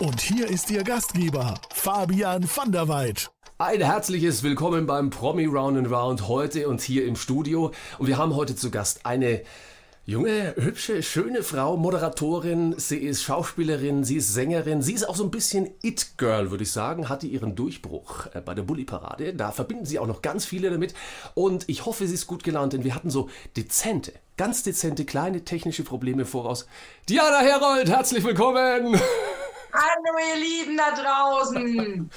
Und hier ist Ihr Gastgeber, Fabian van der Weid. Ein herzliches Willkommen beim Promi Round and Round heute und hier im Studio. Und wir haben heute zu Gast eine junge, hübsche, schöne Frau, Moderatorin. Sie ist Schauspielerin, sie ist Sängerin. Sie ist auch so ein bisschen It-Girl, würde ich sagen. Hatte ihren Durchbruch äh, bei der Bully-Parade. Da verbinden sie auch noch ganz viele damit. Und ich hoffe, sie ist gut gelaunt, denn wir hatten so dezente, ganz dezente, kleine technische Probleme voraus. Diana Herold, herzlich willkommen! Hallo ihr Lieben da draußen.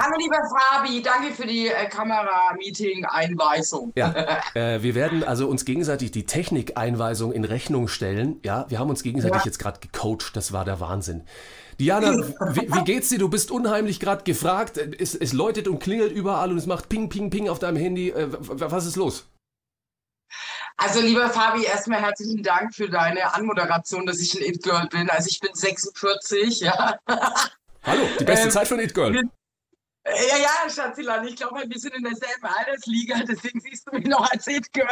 Hallo lieber Fabi, danke für die äh, Kamera-Meeting-Einweisung. Ja, äh, wir werden also uns gegenseitig die Technikeinweisung in Rechnung stellen. Ja, wir haben uns gegenseitig Ja. jetzt gerade gecoacht. Das war der Wahnsinn. Diana, wie, wie geht's dir? Du bist unheimlich gerade gefragt. Es, es läutet und klingelt überall und es macht Ping, Ping, Ping auf deinem Handy. Äh, was ist los? Also lieber Fabi, erstmal herzlichen Dank für deine Anmoderation, dass ich ein It-Girl bin. Also ich bin 46, ja. Hallo, die beste Ähm, Zeit für ein It-Girl. Ja, ja, Schatzilan, ich glaube, wir sind in derselben Altersliga, deswegen siehst du mich noch als It-Girl,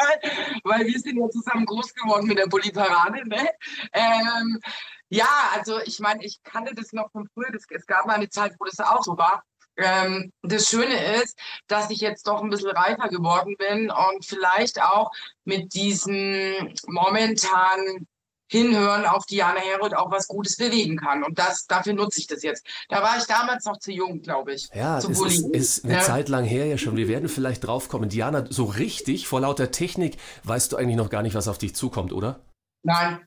weil wir sind ja zusammen groß geworden mit der Bulli-Parade, ne? Ähm, ja, also ich meine, ich kannte das noch von früher, das, es gab mal eine Zeit, wo das auch so war. Ähm, das Schöne ist, dass ich jetzt doch ein bisschen reifer geworden bin und vielleicht auch mit diesem momentanen Hinhören auf Diana Herold auch was Gutes bewegen kann. Und das, dafür nutze ich das jetzt. Da war ich damals noch zu jung, glaube ich. Ja, es ist, ist eine Ja. Zeit lang her ja schon. Wir werden vielleicht draufkommen. Diana, so richtig vor lauter Technik weißt du eigentlich noch gar nicht, was auf dich zukommt, oder? Nein.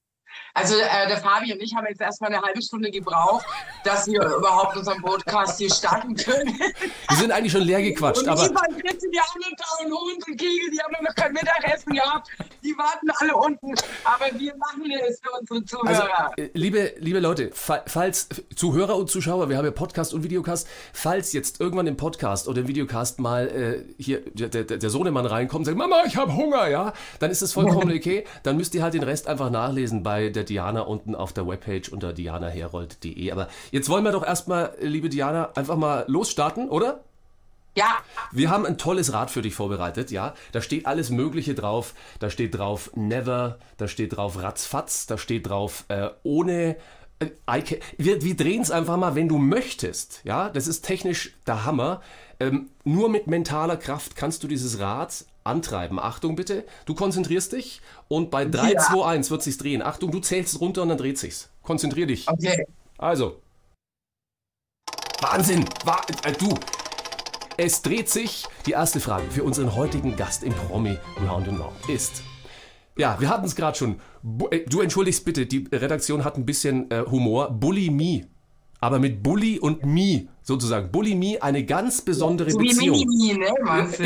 Also äh, der Fabi und ich haben jetzt erstmal eine halbe Stunde gebraucht, dass wir überhaupt unseren Podcast hier starten können. Wir sind eigentlich schon leer gequatscht, Und aber Eva und Fritze, die haben und Hund und Kegel, die haben noch kein Mittagessen gehabt. Die warten alle unten. Aber wir machen es für unsere Also, Zuhörer. äh, liebe, liebe Leute, fa- falls Zuhörer und Zuschauer, wir haben ja Podcast und Videocast, falls jetzt irgendwann im Podcast oder im Videocast mal äh, hier der, der, der Sohnemann reinkommt und sagt, Mama, ich habe Hunger, ja, dann ist es vollkommen okay. Dann müsst ihr halt den Rest einfach nachlesen bei der Diana unten auf der Webpage unter dianaherold.de. Aber jetzt wollen wir doch erstmal, liebe Diana, einfach mal losstarten, oder? ja, Wir haben ein tolles Rad für dich vorbereitet, ja. Da steht alles Mögliche drauf. Da steht drauf Never, da steht drauf Ratzfatz, da steht drauf äh, ohne. Äh, wir wir drehen es einfach mal, wenn du möchtest, ja. Das ist technisch der Hammer. Ähm, nur mit mentaler Kraft kannst du dieses Rad antreiben. Achtung bitte, du konzentrierst dich und bei 3, Ja. 2, 1 wird sich's drehen. Achtung, du zählst runter und dann dreht sich's. Konzentrier dich. okay. Also. Wahnsinn! Wa äh, du! Es dreht sich. Die erste Frage für unseren heutigen Gast im Promi Round and Round ist. Ja, wir hatten es gerade schon. Äh, du entschuldigst bitte, die Redaktion hat ein bisschen äh, Humor. Bulimie. Aber mit Bully und Me sozusagen. Bulimie, eine ganz besondere So wie Beziehung. Mini, ne, meinst du?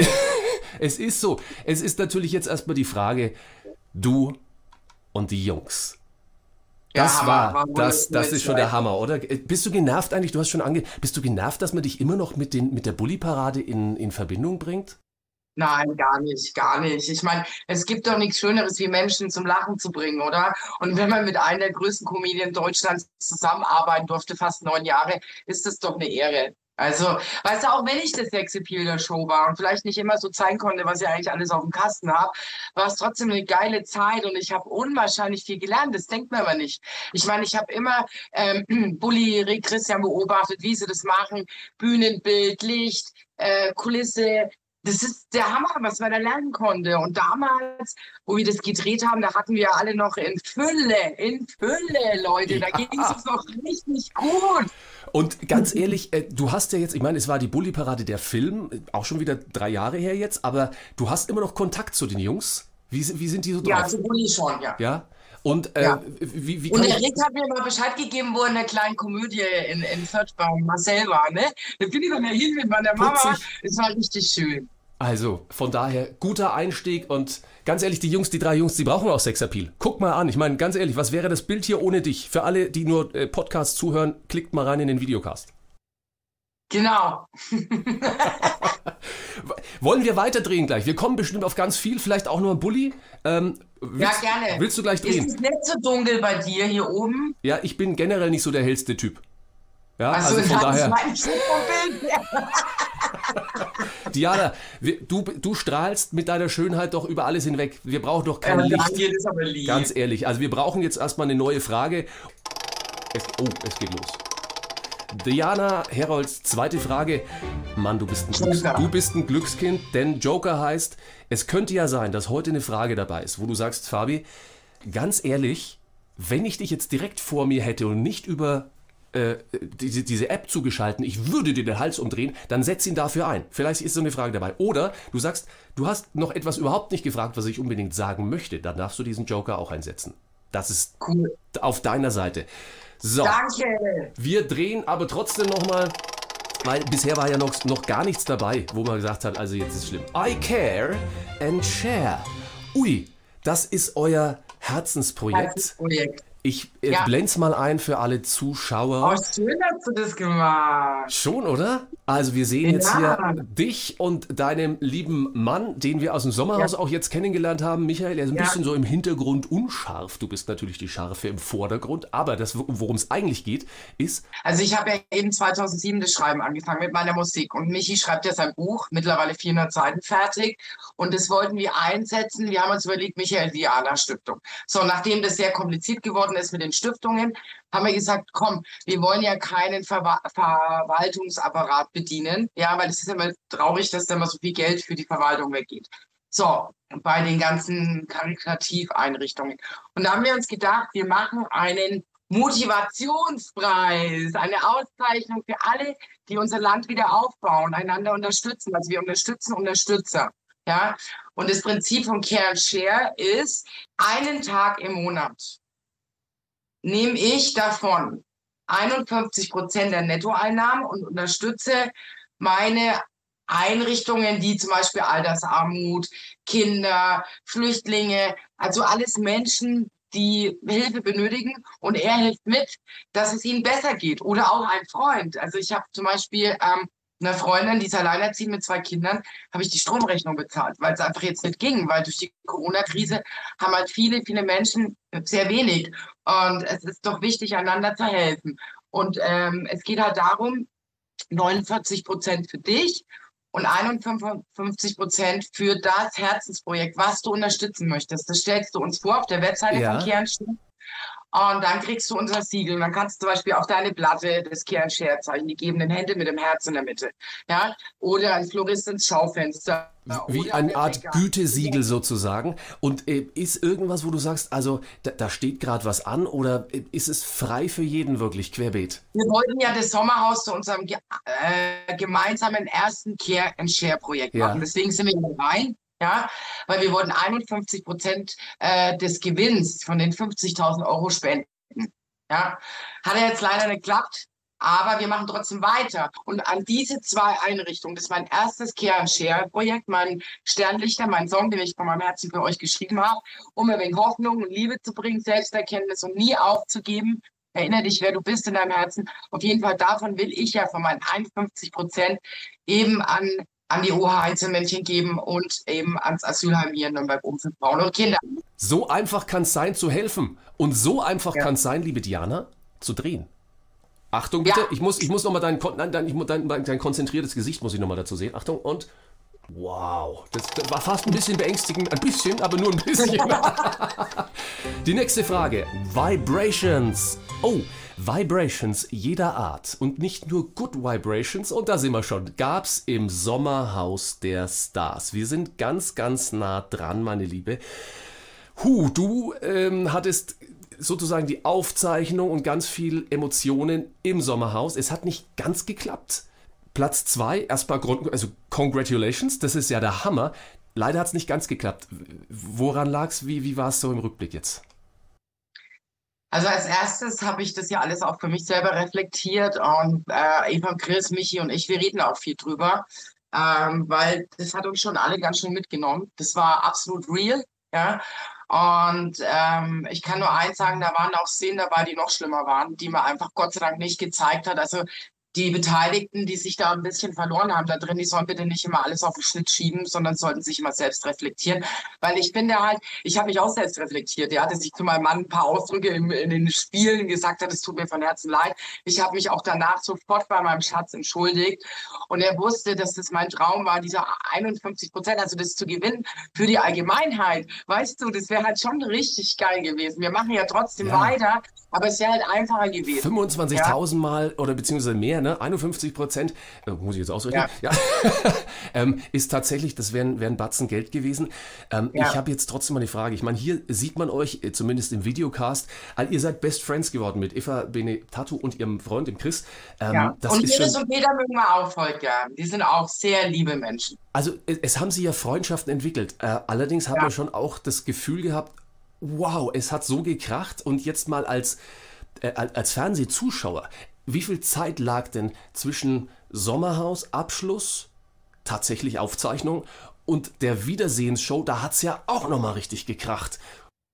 Es ist so. Es ist natürlich jetzt erstmal die Frage, du und die Jungs. Das Ja, war, das, das ist schon der. Hammer, oder? Bist du genervt eigentlich? Du hast schon ange, bist du genervt, dass man dich immer noch mit den, mit der Bulli-Parade in, in Verbindung bringt? Nein, gar nicht, gar nicht. Ich meine, es gibt doch nichts Schöneres, wie Menschen zum Lachen zu bringen, oder? Und wenn man mit einer der größten Comedien Deutschlands zusammenarbeiten durfte, fast neun Jahre, ist das doch eine Ehre. Also, weißt du, auch wenn ich das Sexappeal der Show war und vielleicht nicht immer so zeigen konnte, was ich eigentlich alles auf dem Kasten habe, war es trotzdem eine geile Zeit und ich habe unwahrscheinlich viel gelernt. Das denkt man aber nicht. Ich meine, ich habe immer ähm, Bulli, Rick Christian beobachtet, wie sie das machen. Bühnenbild, Licht, äh, Kulisse. Das ist der Hammer, was man da lernen konnte. Und damals, wo wir das gedreht haben, da hatten wir alle noch in Fülle, in Fülle, Leute. Da Ja. ging es uns noch richtig gut. Und ganz ehrlich, äh, du hast ja jetzt, ich meine, es war die Bulli-Parade der Film, äh, auch schon wieder drei Jahre her jetzt, aber du hast immer noch Kontakt zu den Jungs. Wie, wie sind die so Ja, drauf? zu Bulli schon, ja. Ja? Und äh, Ja. wie, wie Und der Rick hat mir mal Bescheid gegeben, wo er in der kleinen Komödie in, in Fürth bei Marcel war, ne? Da bin ich dann ja hin mit meiner Mama. Es war richtig schön. Also, von daher, guter Einstieg und ganz ehrlich, die Jungs, die drei Jungs, die brauchen auch Sexappeal. Guck mal an, ich meine, ganz ehrlich, was wäre das Bild hier ohne dich? Für alle, die nur äh, Podcasts zuhören, klickt mal rein in den Videocast. Genau. Wollen wir weiterdrehen gleich? Wir kommen bestimmt auf ganz viel, vielleicht auch nur ein Bulli. Ähm, willst, ja, gerne. Willst du gleich drehen? Ist es nicht so dunkel bei dir hier oben? Ja, ich bin generell nicht so der hellste Typ. Ja, also, also von daher. Mein Bild. Diana, wir, du, du strahlst mit deiner Schönheit doch über alles hinweg. Wir brauchen doch kein Ja, Licht. Ganz ehrlich, also wir brauchen jetzt erstmal eine neue Frage. Es, oh, es geht los. Diana Herolds zweite Frage. Mann, du bist, ein Glücks, du bist ein Glückskind, denn Joker heißt, es könnte ja sein, dass heute eine Frage dabei ist, wo du sagst, Fabi, ganz ehrlich, wenn ich dich jetzt direkt vor mir hätte und nicht über äh, diese, diese App zugeschalten, ich würde dir den Hals umdrehen, dann setz ihn dafür ein. Vielleicht ist so eine Frage dabei. Oder du sagst, du hast noch etwas überhaupt nicht gefragt, was ich unbedingt sagen möchte, dann darfst du diesen Joker auch einsetzen. Das ist Cool. auf deiner Seite. So. Danke. Wir drehen aber trotzdem nochmal, weil bisher war ja noch, noch gar nichts dabei, wo man gesagt hat, also jetzt ist schlimm. I care and share. Ui, das ist euer Herzensprojekt. Projekt. Ich äh, Ja. blend's mal ein für alle Zuschauer. Oh, schön hast du das gemacht. Schon, oder? Also wir sehen jetzt Ja. hier dich und deinem lieben Mann, den wir aus dem Sommerhaus Ja. auch jetzt kennengelernt haben. Michael, er ist ein Ja. bisschen so im Hintergrund unscharf. Du bist natürlich die Scharfe im Vordergrund. Aber das, worum es eigentlich geht, ist, Also ich habe ja eben 2007 das Schreiben angefangen mit meiner Musik und Michi schreibt ja sein Buch, mittlerweile 400 Seiten fertig und das wollten wir einsetzen. Wir haben uns überlegt, Michael Diana Stiftung. So, nachdem das sehr kompliziert geworden ist mit den Stiftungen, haben wir gesagt, komm, wir wollen ja keinen Verwa Verwaltungsapparat bedienen, ja, weil es ist immer traurig, dass da immer so viel Geld für die Verwaltung weggeht. So, bei den ganzen Karitativeinrichtungen. Und da haben wir uns gedacht, wir machen einen Motivationspreis, eine Auszeichnung für alle, die unser Land wieder aufbauen, einander unterstützen. Also wir unterstützen Unterstützer. Ja, und das Prinzip von Care and Share ist, einen Tag im Monat nehme ich davon 51 Prozent der Nettoeinnahmen und unterstütze meine Einrichtungen, die zum Beispiel Altersarmut, Kinder, Flüchtlinge, also alles Menschen, die Hilfe benötigen und er hilft mit, dass es ihnen besser geht. Oder auch ein Freund. Also ich habe zum Beispiel ähm, einer Freundin, die ist alleinerziehend mit zwei Kindern, habe ich die Stromrechnung bezahlt, weil es einfach jetzt nicht ging, weil durch die Corona-Krise haben halt viele, viele Menschen sehr wenig. Und es ist doch wichtig, einander zu helfen. Und ähm, es geht halt darum, 49 Prozent für dich und 51 Prozent für das Herzensprojekt, was du unterstützen möchtest. Das stellst du uns vor auf der Webseite Ja. von Kernstein. Und dann kriegst du unser Siegel. Und dann kannst du zum Beispiel auf deine Platte das Kernscherzeichen, die gebenden Hände mit dem Herz in der Mitte. Ja? Oder ein Florist ins Schaufenster. wie eine Art Bäcker. Gütesiegel sozusagen. Und äh, ist irgendwas, wo du sagst, also da, da steht gerade was an oder äh, ist es frei für jeden wirklich querbeet? Wir wollten ja das Sommerhaus zu unserem äh, gemeinsamen ersten Care and Share Projekt Ja. machen. Deswegen sind wir hier rein, ja, weil wir wollten 51 Prozent äh, des Gewinns von den 50.000 Euro spenden. Ja, hat ja jetzt leider nicht geklappt. Aber wir machen trotzdem weiter. Und an diese zwei Einrichtungen, das ist mein erstes Care and Share Projekt, mein Sternlichter, mein Song, den ich von meinem Herzen für euch geschrieben habe, um ein wenig Hoffnung und Liebe zu bringen, Selbsterkenntnis und nie aufzugeben. Erinnere dich, wer du bist in deinem Herzen. Auf jeden Fall davon will ich ja von meinen 51 Prozent eben an, an die OH-Einzelmännchen geben und eben ans Asylheim hier in Nürnberg um für Frauen und Kinder. So einfach kann es sein, zu helfen. Und so einfach Ja. kann es sein, liebe Diana, zu drehen. Achtung bitte, Ja. ich muss, ich muss nochmal dein, dein, dein, dein konzentriertes Gesicht muss ich nochmal dazu sehen. Achtung und wow, das, das war fast ein bisschen beängstigend, ein bisschen, aber nur ein bisschen. Die nächste Frage, Vibrations. Oh, Vibrations jeder Art und nicht nur Good Vibrations und da sind wir schon, gab's im Sommerhaus der Stars. Wir sind ganz, ganz nah dran, meine Liebe. Hu, du ähm, hattest sozusagen die Aufzeichnung und ganz viel Emotionen im Sommerhaus. Es hat nicht ganz geklappt. Platz zwei, erstmal Grund, also Congratulations, das ist ja der Hammer. Leider hat es nicht ganz geklappt. Woran lag's? Wie, wie war es so im Rückblick jetzt? Also als erstes habe ich das ja alles auch für mich selber reflektiert und äh, Eva, Chris, Michi und ich, wir reden auch viel drüber. ähm, weil das hat uns schon alle ganz schön mitgenommen. Das war absolut real, ja. Und ähm, ich kann nur eins sagen, da waren auch Szenen dabei, die noch schlimmer waren, die man einfach Gott sei Dank nicht gezeigt hat. Also die Beteiligten, die sich da ein bisschen verloren haben da drin, die sollen bitte nicht immer alles auf den Schnitt schieben, sondern sollten sich immer selbst reflektieren. Weil ich finde halt, ich habe mich auch selbst reflektiert. Ja, dass ich zu meinem Mann ein paar Ausdrücke im, in den Spielen gesagt hat, es tut mir von Herzen leid. Ich habe mich auch danach sofort bei meinem Schatz entschuldigt. Und er wusste, dass das mein Traum war, dieser 51 Prozent, also das zu gewinnen für die Allgemeinheit. Weißt du, das wäre halt schon richtig geil gewesen. Wir machen ja trotzdem ja. weiter, aber es wäre halt einfacher gewesen. 25.000 ja. Mal oder beziehungsweise mehr ne? 51 Prozent, äh, muss ich jetzt ausrechnen, ja, ja. ähm, ist tatsächlich, das wären wär Batzen Geld gewesen. Ähm, ja. Ich habe jetzt trotzdem mal eine Frage. Ich meine, hier sieht man euch, äh, zumindest im Videocast, all, ihr seid Best Friends geworden mit Eva Benetatu und ihrem Freund, dem Chris. Ähm, ja. und Iris und Peter mögen wir auch voll gern. Die sind auch sehr liebe Menschen. Also es, es haben sich ja Freundschaften entwickelt. Äh, allerdings hat man schon auch das Gefühl gehabt, wow, es hat so gekracht und jetzt mal als, äh, als Fernsehzuschauer, wie viel Zeit lag denn zwischen Sommerhaus, Abschluss, tatsächlich Aufzeichnung und der Wiedersehensshow? Da hat es ja auch nochmal richtig gekracht.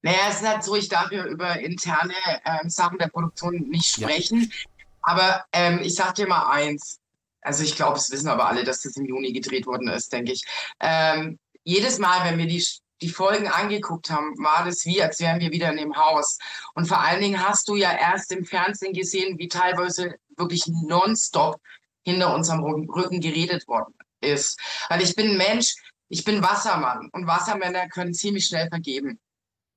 Naja, es ist halt so, ich darf ja über interne ähm, Sachen der Produktion nicht sprechen. Ja. Aber ähm, ich sag dir mal eins. Also ich glaube, es wissen aber alle, dass das im Juni gedreht worden ist, denke ich. Ähm, jedes Mal, wenn wir die die Folgen angeguckt haben, war das wie, als wären wir wieder in dem Haus. Und vor allen Dingen hast du ja erst im Fernsehen gesehen, wie teilweise wirklich nonstop hinter unserem Rücken geredet worden ist. Weil ich bin Mensch, ich bin Wassermann und Wassermänner können ziemlich schnell vergeben.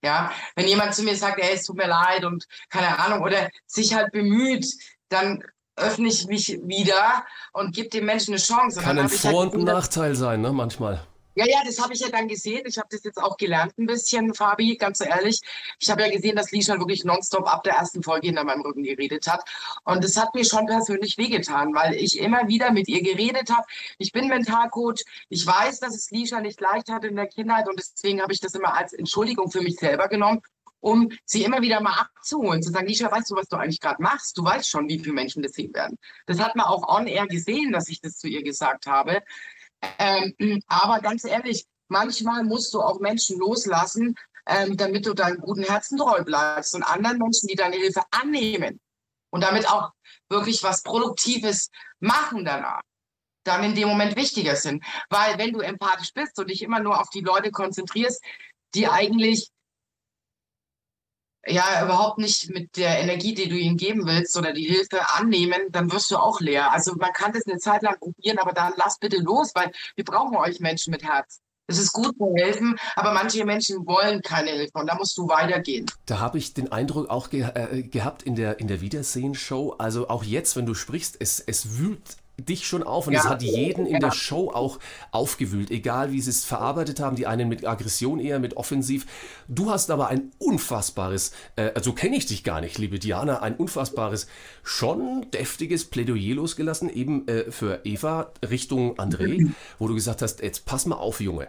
Ja, wenn jemand zu mir sagt, ey, es tut mir leid und keine Ahnung oder sich halt bemüht, dann öffne ich mich wieder und gebe dem Menschen eine Chance. Kann ein Vor- halt und Nachteil sein, ne, manchmal. Ja, ja, das habe ich ja dann gesehen. Ich habe das jetzt auch gelernt ein bisschen, Fabi, ganz ehrlich. Ich habe ja gesehen, dass Lisha wirklich nonstop ab der ersten Folge hinter meinem Rücken geredet hat. Und das hat mir schon persönlich wehgetan, weil ich immer wieder mit ihr geredet habe. Ich bin Mentalcoach. Ich weiß, dass es Lisha nicht leicht hatte in der Kindheit und deswegen habe ich das immer als Entschuldigung für mich selber genommen um sie immer wieder mal abzuholen, zu sagen, Lisha, weißt du, was du eigentlich gerade machst? Du weißt schon, wie viele Menschen das sehen werden. Das hat man auch on air gesehen, dass ich das zu ihr gesagt habe. Ähm, aber ganz ehrlich, manchmal musst du auch Menschen loslassen, ähm, damit du deinem guten Herzen treu bleibst und anderen Menschen, die deine Hilfe annehmen und damit auch wirklich was Produktives machen danach, dann in dem Moment wichtiger sind. Weil wenn du empathisch bist und dich immer nur auf die Leute konzentrierst, die eigentlich ja überhaupt nicht mit der Energie, die du ihnen geben willst oder die Hilfe annehmen, dann wirst du auch leer. Also man kann das eine Zeit lang probieren, aber dann lass bitte los, weil wir brauchen euch Menschen mit Herz. Es ist gut zu helfen, aber manche Menschen wollen keine Hilfe und da musst du weitergehen. Da habe ich den Eindruck auch ge äh, gehabt in der, in der Wiedersehen-Show, also auch jetzt, wenn du sprichst, es, es wühlt dich schon auf und es hat jeden in der Show auch aufgewühlt, egal wie sie es verarbeitet haben, die einen mit Aggression eher, mit Offensiv. Du hast aber ein unfassbares, äh, also kenne ich dich gar nicht, liebe Diana, ein unfassbares, schon deftiges Plädoyer losgelassen, eben äh, für Eva Richtung André, mhm. wo du gesagt hast, jetzt pass mal auf, Junge.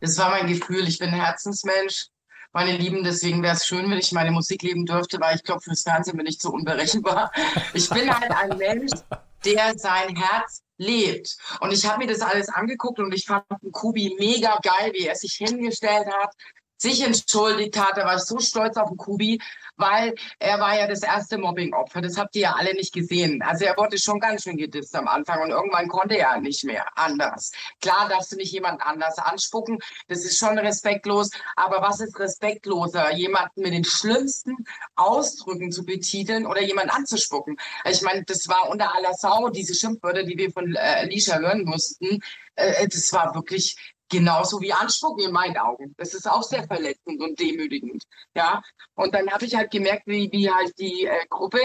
Das war mein Gefühl, ich bin ein Herzensmensch meine Lieben. Deswegen wäre es schön, wenn ich meine Musik leben dürfte, weil ich glaube, fürs Fernsehen bin ich zu unberechenbar. Ich bin halt ein Mensch, der sein Herz lebt. Und ich habe mir das alles angeguckt und ich fand Kubi mega geil, wie er sich hingestellt hat, sich entschuldigt hat. Da war ich so stolz auf den Kubi, weil er war ja das erste Mobbing-Opfer. Das habt ihr ja alle nicht gesehen. Also er wurde schon ganz schön gedisst am Anfang und irgendwann konnte er nicht mehr anders. Klar darfst du nicht jemand anders anspucken. Das ist schon respektlos. Aber was ist respektloser? Jemanden mit den schlimmsten Ausdrücken zu betiteln oder jemanden anzuspucken? Ich meine, das war unter aller Sau, diese Schimpfwörter, die wir von äh, Alicia hören mussten. Äh, das war wirklich genauso wie Anspucken in meinen Augen. Das ist auch sehr verletzend und demütigend. Ja, und dann habe ich halt gemerkt, wie, wie halt die äh, Gruppe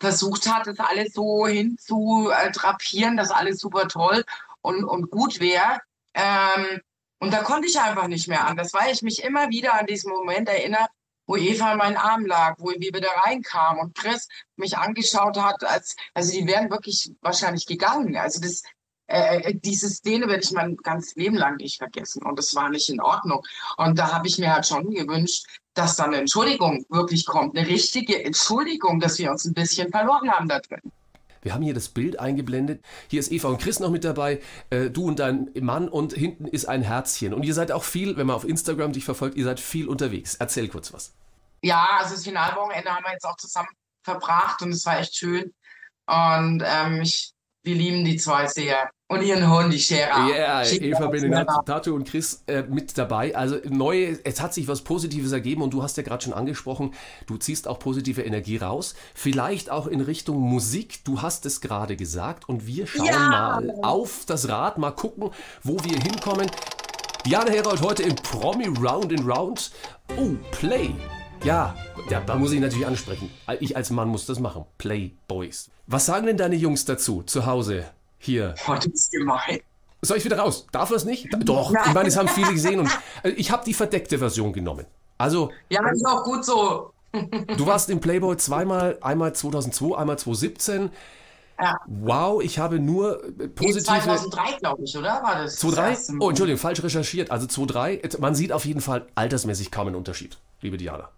versucht hat, das alles so hinzutrapieren, dass alles super toll und, und gut wäre. Ähm, und da konnte ich einfach nicht mehr anders, weil ich mich immer wieder an diesen Moment erinnere, wo Eva in meinen Arm lag, wo wir wieder reinkam und Chris mich angeschaut hat, als, also die wären wirklich wahrscheinlich gegangen. Also das, äh, äh, diese Szene werde ich mein ganzes Leben lang nicht vergessen und das war nicht in Ordnung. Und da habe ich mir halt schon gewünscht, dass dann eine Entschuldigung wirklich kommt, eine richtige Entschuldigung, dass wir uns ein bisschen verloren haben da drin. Wir haben hier das Bild eingeblendet. Hier ist Eva und Chris noch mit dabei, äh, du und dein Mann und hinten ist ein Herzchen. Und ihr seid auch viel, wenn man auf Instagram dich verfolgt, ihr seid viel unterwegs. Erzähl kurz was. Ja, also das Finalwochenende haben wir jetzt auch zusammen verbracht und es war echt schön. Und ähm, ich, wir lieben die zwei sehr. Und ihren Hund, die Shera. Ja, Shera, Eva Benedetto. Tato und Chris äh, mit dabei. Also neue, es hat sich was Positives ergeben und du hast ja gerade schon angesprochen, du ziehst auch positive Energie raus. Vielleicht auch in Richtung Musik. Du hast es gerade gesagt und wir schauen Ja. mal auf das Rad, mal gucken, wo wir hinkommen. Diana Herold heute im Promi Round and Round. Oh, Play. Ja, ja, da muss ich natürlich ansprechen. Ich als Mann muss das machen. Play Boys. Was sagen denn deine Jungs dazu zu Hause? Hier. Boah, das ist gemein. Soll ich wieder raus? Darf das nicht? Doch, ich meine, es haben viele gesehen und äh, ich habe die verdeckte Version genommen. Also, Ja, das ist auch gut so. du warst im Playboy zweimal, einmal 2002, einmal 2017. Ja. Wow, ich habe nur äh, positive... 2003, glaube ich, oder? War das? das 2-3? erste Mal? Oh, Entschuldigung, falsch recherchiert. Also 2-3. Man sieht auf jeden Fall altersmäßig kaum einen Unterschied, liebe Diana.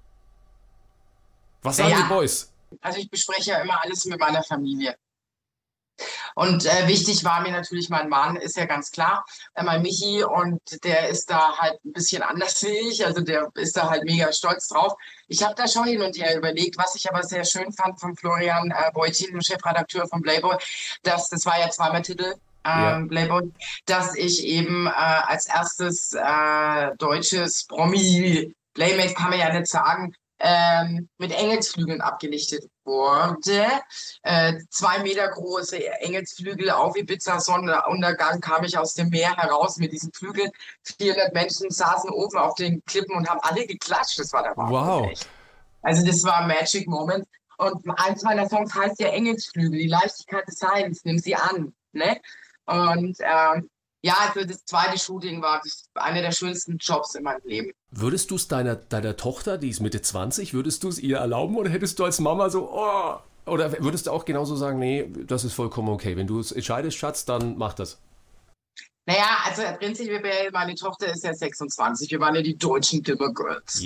Was sagen Ja. die Boys? Also ich bespreche ja immer alles mit meiner Familie. Und äh, wichtig war mir natürlich mein Mann, ist ja ganz klar, äh, mein Michi, und der ist da halt ein bisschen anders wie ich, also der ist da halt mega stolz drauf. Ich habe da schon hin und her überlegt, was ich aber sehr schön fand von Florian äh, Beutin, dem Chefredakteur von Playboy, dass das war ja zweimal Titel. Ja. Ähm, Playboy, dass ich eben äh, als erstes äh, deutsches Promi, Playmate kann man ja nicht sagen, ähm, mit Engelsflügeln abgelichtet wurde. Äh, zwei Meter große Engelsflügel auf Ibiza Sonnenuntergang kam ich aus dem Meer heraus mit diesen Flügeln. 400 Menschen saßen oben auf den Klippen und haben alle geklatscht. Das war der Wahnsinn. Wow. echt. Also das war ein Magic Moment. Und eins meiner Songs heißt ja Engelsflügel, die Leichtigkeit des Seins, nimm sie an. Ne? Und ähm, ja, also das zweite Shooting war das einer der schönsten Jobs in meinem Leben. Würdest du es deiner, deiner Tochter, die ist Mitte 20, würdest du es ihr erlauben oder hättest du als Mama so, oh, oder würdest du auch genauso sagen, nee, das ist vollkommen okay. Wenn du es entscheidest, Schatz, dann mach das. Naja, also prinzipiell, meine Tochter ist ja 26. Wir waren ja die deutschen Dimmer Girls.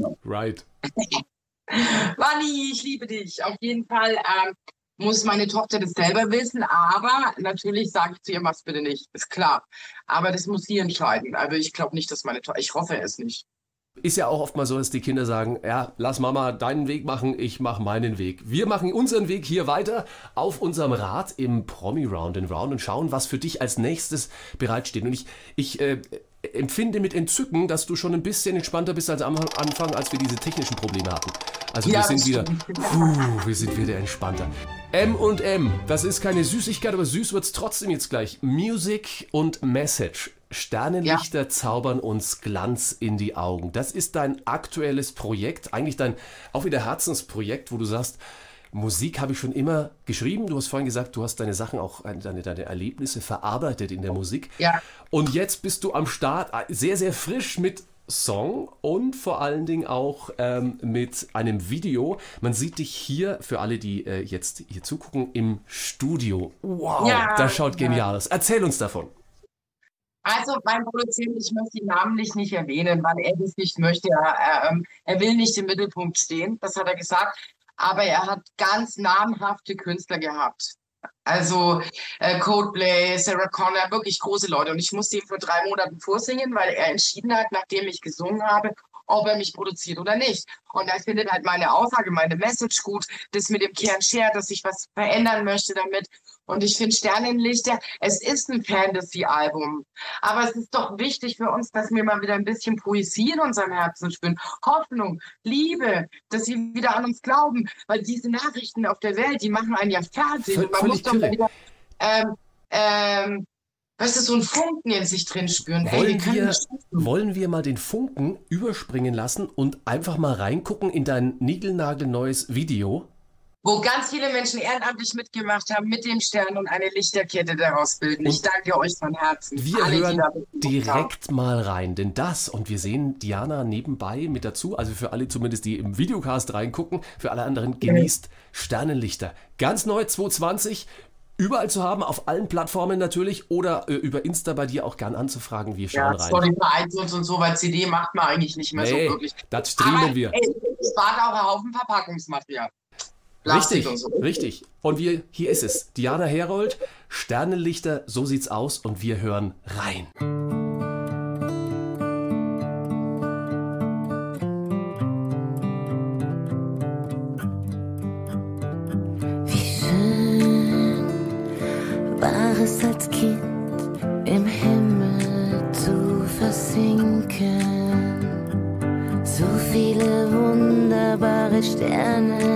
Noch. right. Manni, ich liebe dich. Auf jeden Fall ähm, muss meine Tochter das selber wissen, aber natürlich sage ich zu ihr, mach's bitte nicht. Ist klar. Aber das muss sie entscheiden. Also ich glaube nicht, dass meine Tochter, ich hoffe es nicht. Ist ja auch oft mal so, dass die Kinder sagen, ja, lass Mama deinen Weg machen, ich mache meinen Weg. Wir machen unseren Weg hier weiter auf unserem Rad im Promi Round and Round und schauen, was für dich als nächstes bereitsteht. Und ich, ich äh, empfinde mit Entzücken, dass du schon ein bisschen entspannter bist als am Anfang, als wir diese technischen Probleme hatten. Also Ja, wir sind wieder, puh, wir sind wieder entspannter. M und M, das ist keine Süßigkeit, aber süß wird's trotzdem jetzt gleich. Music und Message. Sternenlichter zaubern uns Glanz in die Augen. Das ist dein aktuelles Projekt, eigentlich dein auch wieder Herzensprojekt, wo du sagst, Musik habe ich schon immer geschrieben. Du hast vorhin gesagt, du hast deine Sachen auch, äh, deine, deine Erlebnisse verarbeitet in der Musik. Ja. Und jetzt bist du am Start, äh, sehr, sehr frisch mit Song und vor allen Dingen auch ähm, mit einem Video. Man sieht dich hier, für alle, die äh, jetzt hier zugucken, im Studio. Wow, Ja, das schaut ja. genial aus. Erzähl uns davon. Also mein Produzent, ich möchte ihn namentlich nicht erwähnen, weil er das nicht möchte. Er, ähm, er will nicht im Mittelpunkt stehen, das hat er gesagt. Aber er hat ganz namhafte Künstler gehabt. Also äh, Coldplay, Sarah Connor, wirklich große Leute. Und ich musste ihm vor drei Monaten vorsingen, weil er entschieden hat, nachdem ich gesungen habe, ob er mich produziert oder nicht. Und er findet halt meine Aussage, meine Message gut, das mit dem Kern Share, dass ich was verändern möchte damit. Und ich finde Sternenlichter, es ist ein Fantasy-Album. Aber es ist doch wichtig für uns, dass wir mal wieder ein bisschen Poesie in unserem Herzen spüren. Hoffnung, Liebe, dass sie wieder an uns glauben. Weil diese Nachrichten auf der Welt, die machen einen ja fertig. Und man muss doch wieder, ähm, ähm, weißt du, so einen Funken in sich drin spüren. Ey, Wollen können wir, wollen wir mal den Funken überspringen lassen und einfach mal reingucken in dein niegelnagelneues Video? wo ganz viele Menschen ehrenamtlich mitgemacht haben mit dem Stern und eine Lichterkette daraus bilden. Ich danke euch von Herzen. Wir alle, hören direkt mal rein, denn das, und wir sehen Diana nebenbei mit dazu, also für alle zumindest, die im Videocast reingucken, für alle anderen genießt Sternenlichter. Ganz neu 220, überall zu haben, auf allen Plattformen natürlich oder äh, über Insta bei dir auch gern anzufragen. Wir schauen Ja, rein. Spotify, iTunes und so, weil CD macht man eigentlich nicht mehr Nee, so wirklich. das streamen Aber, wir. Ey, spart auch einen Haufen Verpackungsmaterial. Plastik Richtig, und so. richtig. Und wir, hier ist es. Diana Herold, Sternenlichter, so sieht's aus und wir hören rein. damage.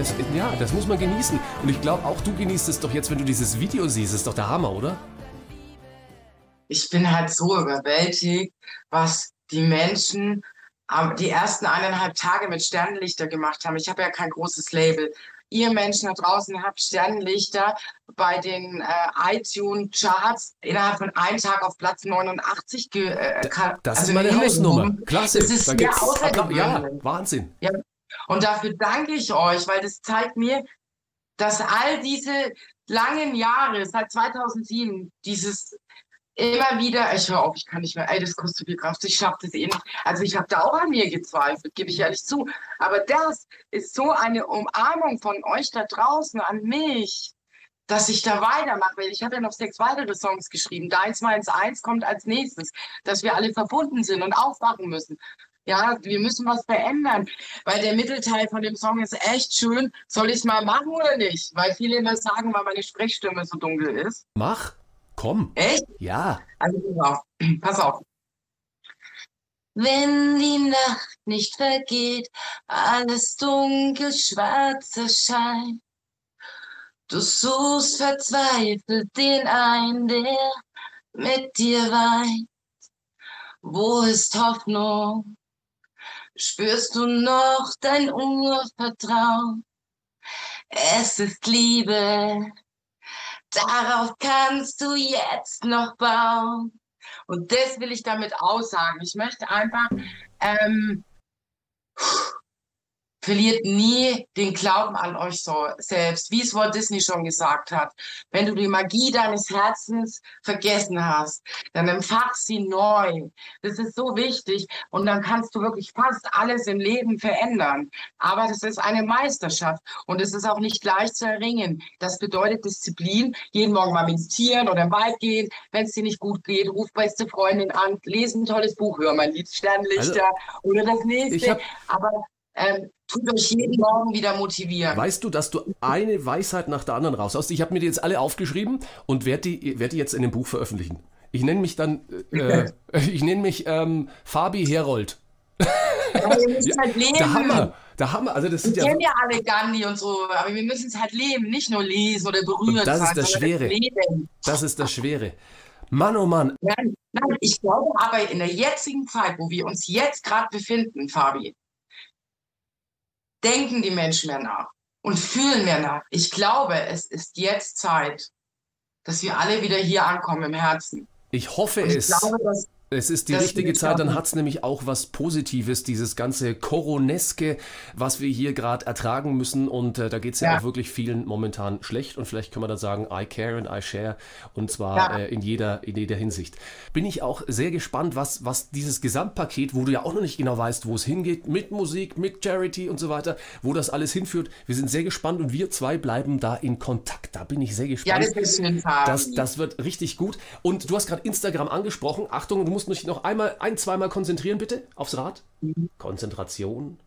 Das, ja, das muss man genießen. Und ich glaube, auch du genießt es doch jetzt, wenn du dieses Video siehst. Ist doch der Hammer, oder? ich bin halt so überwältigt, was die Menschen die ersten eineinhalb Tage mit Sternenlichter gemacht haben. Ich habe ja kein großes Label. Ihr Menschen da draußen habt Sternenlichter bei den äh, iTunes-Charts innerhalb von einem Tag auf Platz 89 ge äh, Das also ist meine Hausnummer. Klasse. Das ist da. Ja, außergewöhnlich. Wahnsinn. Ja. Und dafür danke ich euch, weil das zeigt mir, dass all diese langen Jahre, seit 2007, dieses immer wieder, ich höre auf, ich kann nicht mehr, ey, das kostet viel Kraft, ich schaffe das eh nicht. Also ich habe da auch an mir gezweifelt, gebe ich ehrlich zu. Aber das ist so eine Umarmung von euch da draußen an mich, dass ich da weitermache. Weil ich habe ja noch sechs weitere Songs geschrieben. Deins, meins, eins kommt als nächstes, dass wir alle verbunden sind und aufwachen müssen. Ja, wir müssen was verändern, weil der Mittelteil von dem Song ist echt schön. Soll ich es mal machen oder nicht? Weil viele immer sagen, weil meine Sprechstimme so dunkel ist. Mach. Komm. Echt? Ja. Also pass auf. Pass auf. Wenn die Nacht nicht vergeht, alles dunkel schwarz erscheint. Du suchst verzweifelt den einen, der mit dir weint. Wo ist Hoffnung? Spürst du noch dein Urvertrauen? Es ist Liebe, darauf kannst du jetzt noch bauen. Und das will ich damit aussagen. Ich möchte einfach, ähm, verliert nie den Glauben an euch so selbst, wie es Walt Disney schon gesagt hat. Wenn du die Magie deines Herzens vergessen hast, dann empfach sie neu. Das ist so wichtig und dann kannst du wirklich fast alles im Leben verändern. Aber das ist eine Meisterschaft und es ist auch nicht leicht zu erringen. Das bedeutet Disziplin, jeden Morgen mal meditieren oder im Wald gehen. Wenn es dir nicht gut geht, ruf beste Freundin an, lese ein tolles Buch, hör mein Lied Sternlichter oder das nächste. Aber ähm, tut euch jeden Morgen wieder motivieren. Weißt du, dass du eine Weisheit nach der anderen raushaust? Ich habe mir die jetzt alle aufgeschrieben und werde die, werd die jetzt in dem Buch veröffentlichen. Ich nenne mich dann, äh, ich nenne mich ähm, Fabi Herold. Müsst halt leben. Der Hammer, der Hammer. Also das sind Wir ja, kennen ja alle Gandhi und so, aber wir müssen es halt leben, nicht nur lesen oder berührt Und das ist das Schwere. Leben. das ist das Schwere. Mann, oh Mann, Nein, nein, ich glaube aber in der jetzigen Zeit, wo wir uns jetzt gerade befinden, Fabi, denken die Menschen mehr nach und fühlen mehr nach. Ich glaube, es ist jetzt Zeit, dass wir alle wieder hier ankommen im Herzen. ich hoffe ich es. glaube, dass Es ist die Das richtige Zeit, dann hat es nämlich auch was Positives, dieses ganze Koroneske, was wir hier gerade ertragen müssen. Und äh, da geht es ja. Ja. auch wirklich vielen momentan schlecht. Und vielleicht kann man dann sagen, I care and I share. Und zwar Ja. äh, in, jeder, in jeder Hinsicht. Bin ich auch sehr gespannt, was, was dieses Gesamtpaket, wo du ja auch noch nicht genau weißt, wo es hingeht, mit Musik, mit Charity und so weiter, wo das alles hinführt. Wir sind sehr gespannt und wir zwei bleiben da in Kontakt. Da bin ich sehr ja, gespannt. das ist Fabi. Das, das wird richtig gut. Und du hast gerade Instagram angesprochen. Achtung, du musst dich noch einmal, ein, zweimal konzentrieren, bitte, aufs Rad. Konzentration.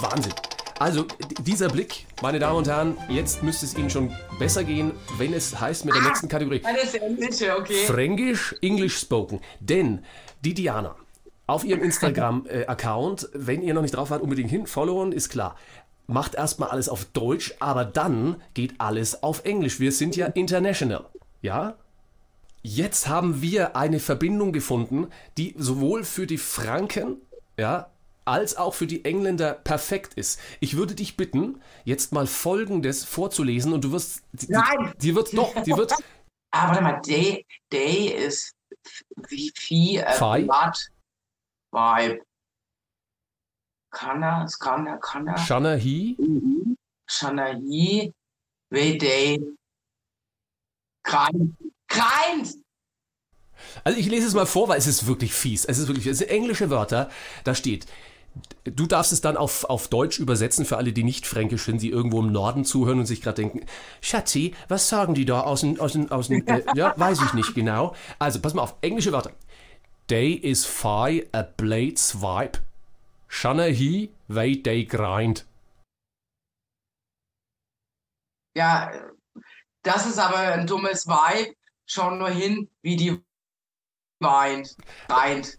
Wahnsinn. Also, dieser Blick, meine Damen und Herren, jetzt müsste es Ihnen schon besser gehen, wenn es heißt mit der nächsten Kategorie. Alles Englische, okay. Fränkisch, English spoken. Denn die Diana auf ihrem Instagram-Account, wenn ihr noch nicht drauf wart, unbedingt hin, followen, ist klar. Macht erstmal alles auf Deutsch, aber dann geht alles auf Englisch. Wir sind ja international. Ja? Jetzt haben wir eine Verbindung gefunden, die sowohl für die Franken, ja, als auch für die Engländer perfekt ist. Ich würde dich bitten, jetzt mal Folgendes vorzulesen und du wirst. Nein! Die, die wird doch, die wird. Ah, warte mal, Day, Day ist wie Vieh, äh? Blood, Vibe. Shanna He. Mhm. Shanahi, Way Day. Grind. Grind! Also ich lese es mal vor, weil es ist wirklich fies. Es ist wirklich, es sind englische Wörter. Da steht, du darfst es dann auf, auf Deutsch übersetzen für alle, die nicht fränkisch sind, die irgendwo im Norden zuhören und sich gerade denken, Schatzi, was sagen die da aus dem, aus dem, aus dem, äh, ja, weiß ich nicht genau. Also, pass mal auf, englische Wörter. Day is fi a blades vibe. Shanna he, way day grind. Ja, das ist aber ein dummes Vibe. Schau nur hin, wie die weint. Weint.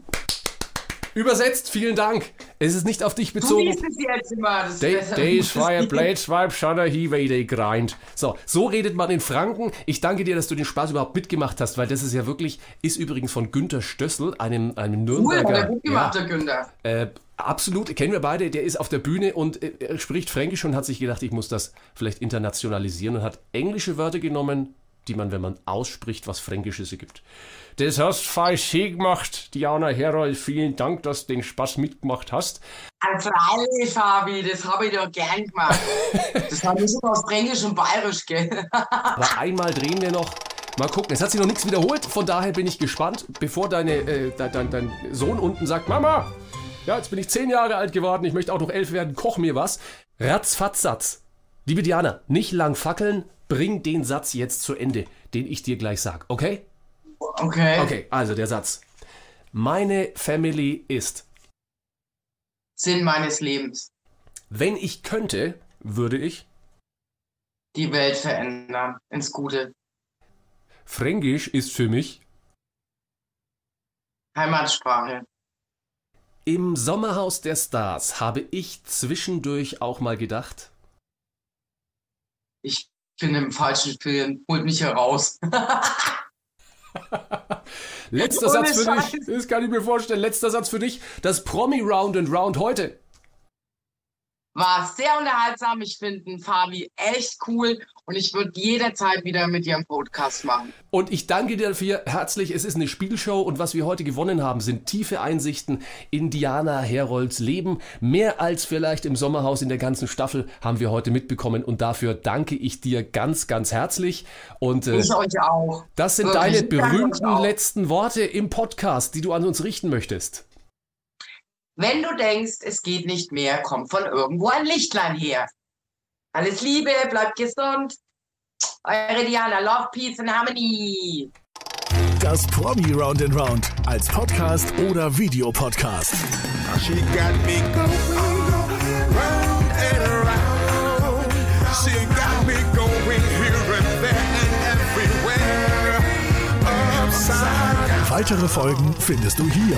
Übersetzt, vielen Dank. Es ist nicht auf dich Du bezogen. liest es jetzt immer. Das ist Day, besser. day is fire, blade grind. So, so redet man in Franken. Ich danke dir, dass du den Spaß überhaupt mitgemacht hast, weil das ist ja wirklich, ist übrigens von Günter Stössel, einem, einem Cool, hat er Nürnberger. gut gemacht, der Günther. äh, absolut, kennen wir beide, der ist auf der Bühne und äh, er spricht Fränkisch und hat sich gedacht, ich muss das vielleicht internationalisieren und hat englische Wörter genommen, die man, wenn man ausspricht, was Fränkisches ergibt. Das hast falsch gemacht, Diana Herold. Vielen Dank, dass du den Spaß mitgemacht hast. Also freilich, Fabi, das habe ich doch gern gemacht. Das war nicht aus Fränkisch und Bayerisch, gell? Aber einmal drehen wir noch. Mal gucken, es hat sich noch nichts wiederholt, von daher bin ich gespannt, bevor deine, äh, de, dein, dein Sohn unten sagt, Mama, ja, jetzt bin ich zehn Jahre alt geworden, ich möchte auch noch elf werden, koch mir was. Ratzfatz-Satz. Liebe Diana, nicht lang fackeln, bring den Satz jetzt zu Ende, den ich dir gleich sag, okay? Okay. Okay, also der Satz. Meine Family ist, Sinn meines Lebens. wenn ich könnte, würde ich, Die Welt verändern. Ins Gute. Fränkisch ist für mich, Heimatsprache. im Sommerhaus der Stars habe ich zwischendurch auch mal gedacht, Ich bin im falschen Film. Holt mich heraus. Letzter Satz für Scheiß. dich. Das kann ich mir vorstellen. Letzter Satz für dich. Das Promi Round and Round heute. War sehr unterhaltsam. Ich finde Fabi echt cool. Und ich würde jederzeit wieder mit dir einen Podcast machen. Und ich danke dir dafür herzlich. Es ist eine Spielshow und was wir heute gewonnen haben, sind tiefe Einsichten in Diana Herolds Leben. Mehr als vielleicht im Sommerhaus in der ganzen Staffel haben wir heute mitbekommen und dafür danke ich dir ganz, ganz herzlich. Und äh, Ich euch auch. das sind wirklich, deine berühmten letzten Worte im Podcast, die du an uns richten möchtest. Wenn du denkst, es geht nicht mehr, kommt von irgendwo ein Lichtlein her. Alles Liebe, bleibt gesund. Eure Diana, Love, Peace and Harmony. Das Promi Round and Round als Podcast oder Videopodcast. She got me going round and around. She got me going here and there and everywhere. Upside down. Weitere Folgen findest du hier.